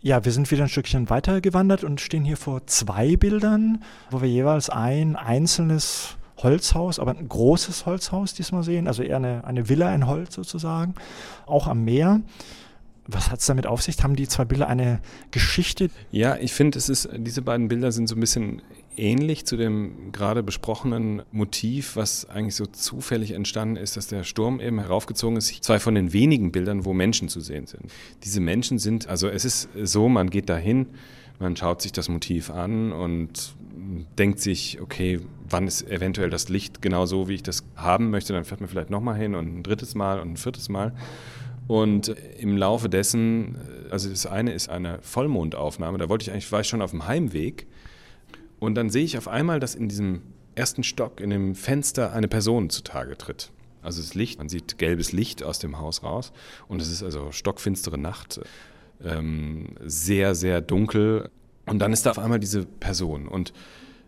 Ja, wir sind wieder ein Stückchen weiter gewandert und stehen hier vor zwei Bildern, wo wir jeweils ein einzelnes Holzhaus, aber ein großes Holzhaus diesmal sehen, also eher eine, eine Villa in Holz sozusagen, auch am Meer. Was hat es damit auf sich? Haben die zwei Bilder eine Geschichte? Ja, ich finde, diese beiden Bilder sind so ein bisschen ähnlich zu dem gerade besprochenen Motiv, was eigentlich so zufällig entstanden ist, dass der Sturm eben heraufgezogen ist. Zwei von den wenigen Bildern, wo Menschen zu sehen sind. Diese Menschen sind, also es ist so, man geht dahin, man schaut sich das Motiv an und denkt sich, okay, wann ist eventuell das Licht genau so, wie ich das haben möchte, dann fährt man vielleicht nochmal hin und ein drittes Mal und ein viertes Mal. Und im Laufe dessen, also das eine ist eine Vollmondaufnahme, da wollte ich eigentlich, war ich schon auf dem Heimweg und dann sehe ich auf einmal, dass in diesem ersten Stock, in dem Fenster, eine Person zutage tritt. Also das Licht, man sieht gelbes Licht aus dem Haus raus und es ist also stockfinstere Nacht, ähm, sehr, sehr dunkel. Und dann ist da auf einmal diese Person und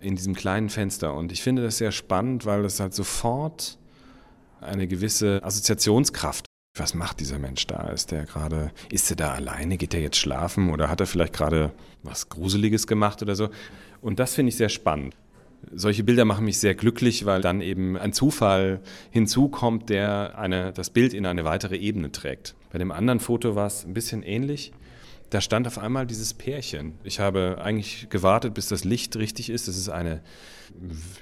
in diesem kleinen Fenster. Und ich finde das sehr spannend, weil es halt sofort eine gewisse Assoziationskraft was macht dieser Mensch da? Ist der gerade, ist er da alleine? Geht er jetzt schlafen oder hat er vielleicht gerade was Gruseliges gemacht oder so? Und das finde ich sehr spannend. Solche Bilder machen mich sehr glücklich, weil dann eben ein Zufall hinzukommt, der eine, das Bild in eine weitere Ebene trägt. Bei dem anderen Foto war es ein bisschen ähnlich. Da stand auf einmal dieses Pärchen. Ich habe eigentlich gewartet, bis das Licht richtig ist. Das ist eine,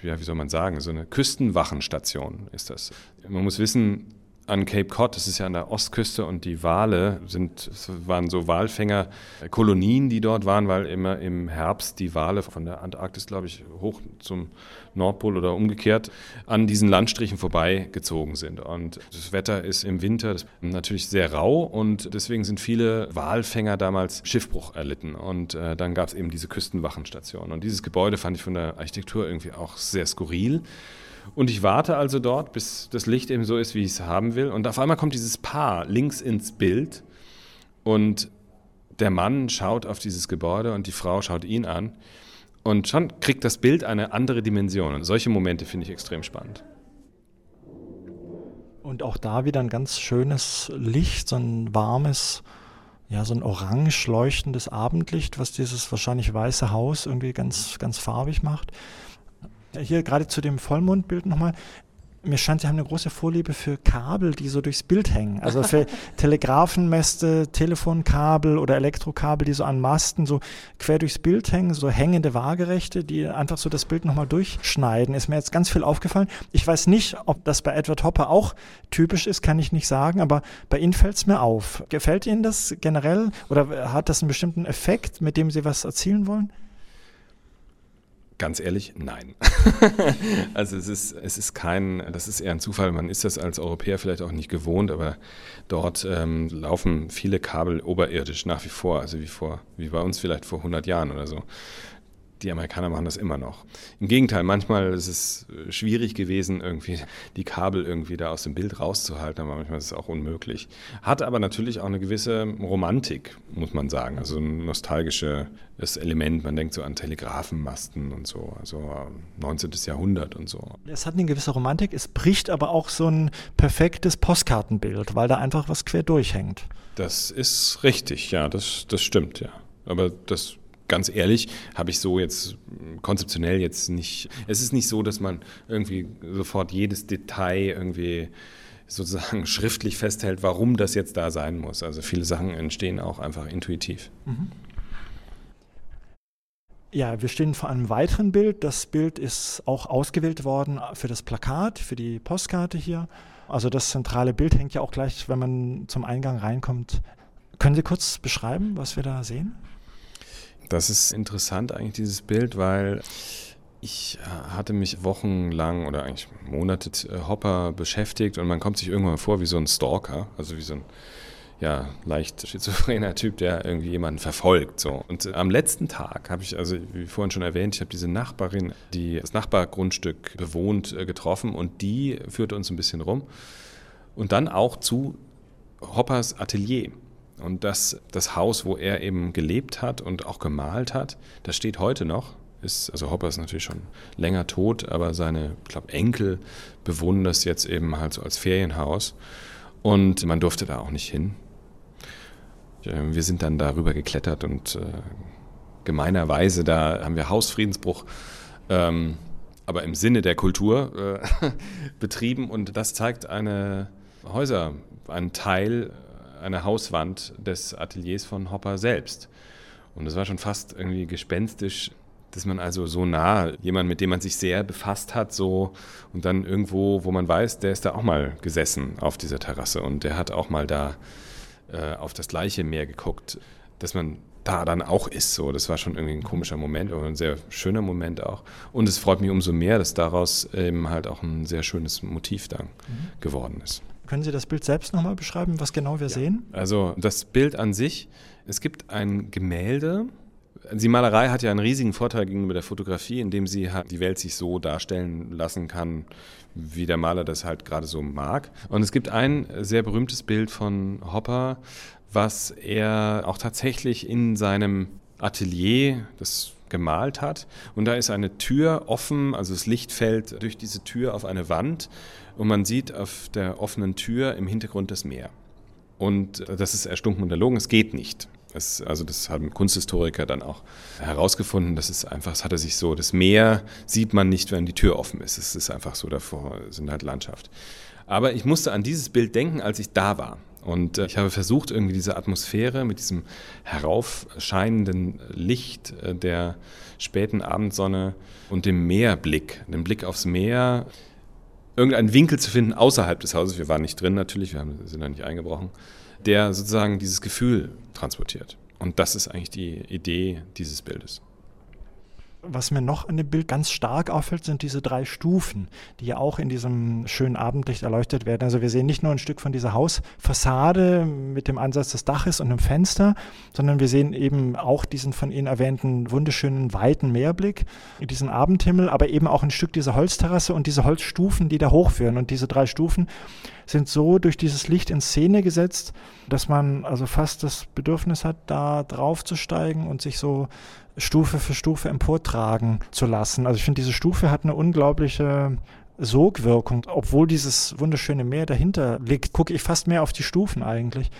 ja, wie soll man sagen, so eine Küstenwachenstation ist das. Man muss wissen, an Cape Cod, das ist ja an der Ostküste und die Wale sind, waren so Walfängerkolonien, die dort waren, weil immer im Herbst die Wale von der Antarktis, glaube ich, hoch zum Nordpol oder umgekehrt an diesen Landstrichen vorbeigezogen sind. Und das Wetter ist im Winter natürlich sehr rau und deswegen sind viele Walfänger damals Schiffbruch erlitten. Und äh, dann gab es eben diese Küstenwachenstation. Und dieses Gebäude fand ich von der Architektur irgendwie auch sehr skurril. Und ich warte also dort, bis das Licht eben so ist, wie ich es haben will. Und auf einmal kommt dieses Paar links ins Bild und der Mann schaut auf dieses Gebäude und die Frau schaut ihn an. Und schon kriegt das Bild eine andere Dimension. Und solche Momente finde ich extrem spannend. Und auch da wieder ein ganz schönes Licht, so ein warmes, ja, so ein orange leuchtendes Abendlicht, was dieses wahrscheinlich weiße Haus irgendwie ganz, ganz farbig macht hier gerade zu dem Vollmondbild nochmal. Mir scheint, Sie haben eine große Vorliebe für Kabel, die so durchs Bild hängen. Also für Telegrafenmäste, Telefonkabel oder Elektrokabel, die so an Masten so quer durchs Bild hängen, so hängende Waagerechte, die einfach so das Bild nochmal durchschneiden. Ist mir jetzt ganz viel aufgefallen. Ich weiß nicht, ob das bei Edward Hopper auch typisch ist, kann ich nicht sagen, aber bei Ihnen fällt es mir auf. Gefällt Ihnen das generell oder hat das einen bestimmten Effekt, mit dem Sie was erzielen wollen? Ganz ehrlich, nein. also es ist, es ist kein, das ist eher ein Zufall. Man ist das als Europäer vielleicht auch nicht gewohnt, aber dort ähm, laufen viele Kabel oberirdisch nach wie vor, also wie vor, wie bei uns vielleicht vor 100 Jahren oder so die Amerikaner machen das immer noch. Im Gegenteil, manchmal ist es äh, schwierig gewesen, irgendwie die Kabel irgendwie da aus dem Bild rauszuhalten, aber manchmal ist es auch unmöglich. Hat aber natürlich auch eine gewisse Romantik, muss man sagen, also ein nostalgisches Element. Man denkt so an Telegrafenmasten und so, also 19. Ähm, Jahrhundert und so. Es hat eine gewisse Romantik, es bricht aber auch so ein perfektes Postkartenbild, weil da einfach was quer durchhängt. Das ist richtig, ja, das, das stimmt, ja. Aber das ganz ehrlich, habe ich so jetzt konzeptionell jetzt nicht. Es ist nicht so, dass man irgendwie sofort jedes Detail irgendwie sozusagen schriftlich festhält, warum das jetzt da sein muss. Also viele Sachen entstehen auch einfach intuitiv. Mhm. Ja, wir stehen vor einem weiteren Bild. Das Bild ist auch ausgewählt worden für das Plakat, für die Postkarte hier. Also das zentrale Bild hängt ja auch gleich, wenn man zum Eingang reinkommt. Können Sie kurz beschreiben, was wir da sehen? Das ist interessant eigentlich, dieses Bild, weil ich äh, hatte mich wochenlang oder eigentlich Monate äh, Hopper beschäftigt und man kommt sich irgendwann vor wie so ein Stalker, also wie so ein ja, leicht schizophrener Typ, der irgendwie jemanden verfolgt. So. Und am letzten Tag habe ich, also wie vorhin schon erwähnt, ich habe diese Nachbarin, die das Nachbargrundstück bewohnt, äh, getroffen und die führte uns ein bisschen rum. Und dann auch zu Hoppers Atelier. Und das, das Haus, wo er eben gelebt hat und auch gemalt hat, das steht heute noch. Ist, also Hopper ist natürlich schon länger tot, aber seine, ich glaube, Enkel bewohnen das jetzt eben halt so als Ferienhaus. Und man durfte da auch nicht hin. Äh, wir sind dann darüber geklettert und äh, gemeinerweise, da haben wir Hausfriedensbruch, ähm, aber im Sinne der Kultur äh, betrieben und das zeigt eine Häuser, einen Teil einer Hauswand des Ateliers von Hopper selbst. Und es war schon fast irgendwie gespenstisch, dass man also so nah, jemand, mit dem man sich sehr befasst hat, so und dann irgendwo, wo man weiß, der ist da auch mal gesessen auf dieser Terrasse und der hat auch mal da äh, auf das gleiche Meer geguckt, dass man da dann auch ist. So, das war schon irgendwie ein komischer Moment, aber ein sehr schöner Moment auch. Und es freut mich umso mehr, dass daraus eben halt auch ein sehr schönes Motiv dann mhm. geworden ist. Können Sie das Bild selbst nochmal beschreiben, was genau wir ja. sehen? Also das Bild an sich, es gibt ein Gemälde. Die Malerei hat ja einen riesigen Vorteil gegenüber der Fotografie, indem sie die Welt sich so darstellen lassen kann, wie der Maler das halt gerade so mag. Und es gibt ein sehr berühmtes Bild von Hopper, was er auch tatsächlich in seinem Atelier, das gemalt hat. Und da ist eine Tür offen, also das Licht fällt durch diese Tür auf eine Wand und man sieht auf der offenen Tür im Hintergrund das Meer. Und das ist erstunken und erlogen, es geht nicht. Es, also das haben Kunsthistoriker dann auch herausgefunden, das ist einfach, es hatte sich so, das Meer sieht man nicht, wenn die Tür offen ist. Es ist einfach so davor, sind halt Landschaft. Aber ich musste an dieses Bild denken, als ich da war. Und äh, ich habe versucht, irgendwie diese Atmosphäre mit diesem heraufscheinenden Licht äh, der späten Abendsonne und dem Meerblick, dem Blick aufs Meer, irgendeinen Winkel zu finden außerhalb des Hauses. Wir waren nicht drin natürlich, wir sind da nicht eingebrochen, der sozusagen dieses Gefühl transportiert. Und das ist eigentlich die Idee dieses Bildes was mir noch an dem Bild ganz stark auffällt, sind diese drei Stufen, die ja auch in diesem schönen Abendlicht erleuchtet werden. Also wir sehen nicht nur ein Stück von dieser Hausfassade mit dem Ansatz des Daches und dem Fenster, sondern wir sehen eben auch diesen von Ihnen erwähnten wunderschönen weiten Meerblick, diesen Abendhimmel, aber eben auch ein Stück dieser Holzterrasse und diese Holzstufen, die da hochführen. Und diese drei Stufen sind so durch dieses Licht in Szene gesetzt, dass man also fast das Bedürfnis hat, da drauf zu steigen und sich so Stufe für Stufe emportragen zu lassen. Also ich finde, diese Stufe hat eine unglaubliche Sogwirkung. Obwohl dieses wunderschöne Meer dahinter liegt, gucke ich fast mehr auf die Stufen eigentlich.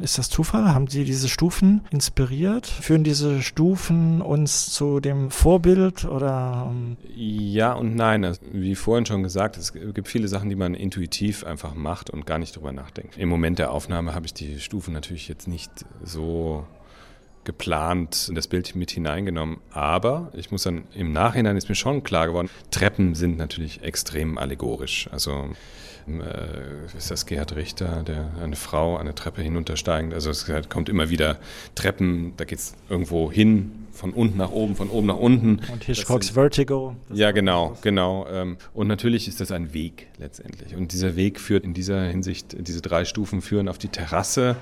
Ist das Zufall? Haben Sie diese Stufen inspiriert? Führen diese Stufen uns zu dem Vorbild oder? Ähm? Ja und nein. Wie vorhin schon gesagt, es gibt viele Sachen, die man intuitiv einfach macht und gar nicht drüber nachdenkt. Im Moment der Aufnahme habe ich die Stufen natürlich jetzt nicht so geplant in das Bild mit hineingenommen. Aber ich muss dann im Nachhinein ist mir schon klar geworden, Treppen sind natürlich extrem allegorisch. Also ist das Gerhard Richter, der eine Frau eine Treppe hinuntersteigend. Also es kommt immer wieder Treppen, da geht es irgendwo hin, von unten nach oben, von oben nach unten. Und Hitchcocks Vertigo. Ja, genau, genau. Ähm, und natürlich ist das ein Weg letztendlich. Und dieser Weg führt in dieser Hinsicht, diese drei Stufen führen auf die Terrasse,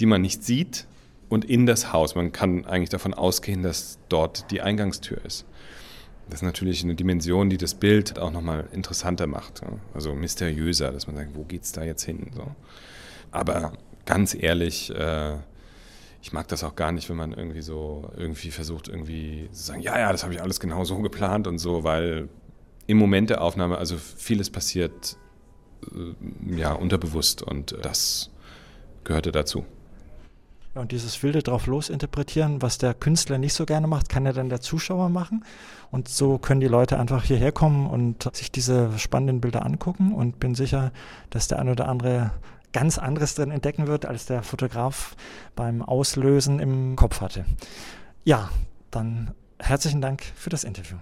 die man nicht sieht, und in das Haus. Man kann eigentlich davon ausgehen, dass dort die Eingangstür ist. Das ist natürlich eine Dimension, die das Bild auch nochmal interessanter macht. Also mysteriöser, dass man sagt, wo geht es da jetzt hin? So. Aber ganz ehrlich, äh, ich mag das auch gar nicht, wenn man irgendwie so irgendwie versucht, irgendwie zu sagen, ja, ja, das habe ich alles genau so geplant und so, weil im Moment der Aufnahme, also vieles passiert äh, ja unterbewusst und das gehörte dazu. Und dieses wilde drauf losinterpretieren, was der Künstler nicht so gerne macht, kann ja dann der Zuschauer machen. Und so können die Leute einfach hierher kommen und sich diese spannenden Bilder angucken und bin sicher, dass der ein oder andere ganz anderes drin entdecken wird, als der Fotograf beim Auslösen im Kopf hatte. Ja, dann herzlichen Dank für das Interview.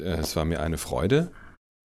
Es war mir eine Freude.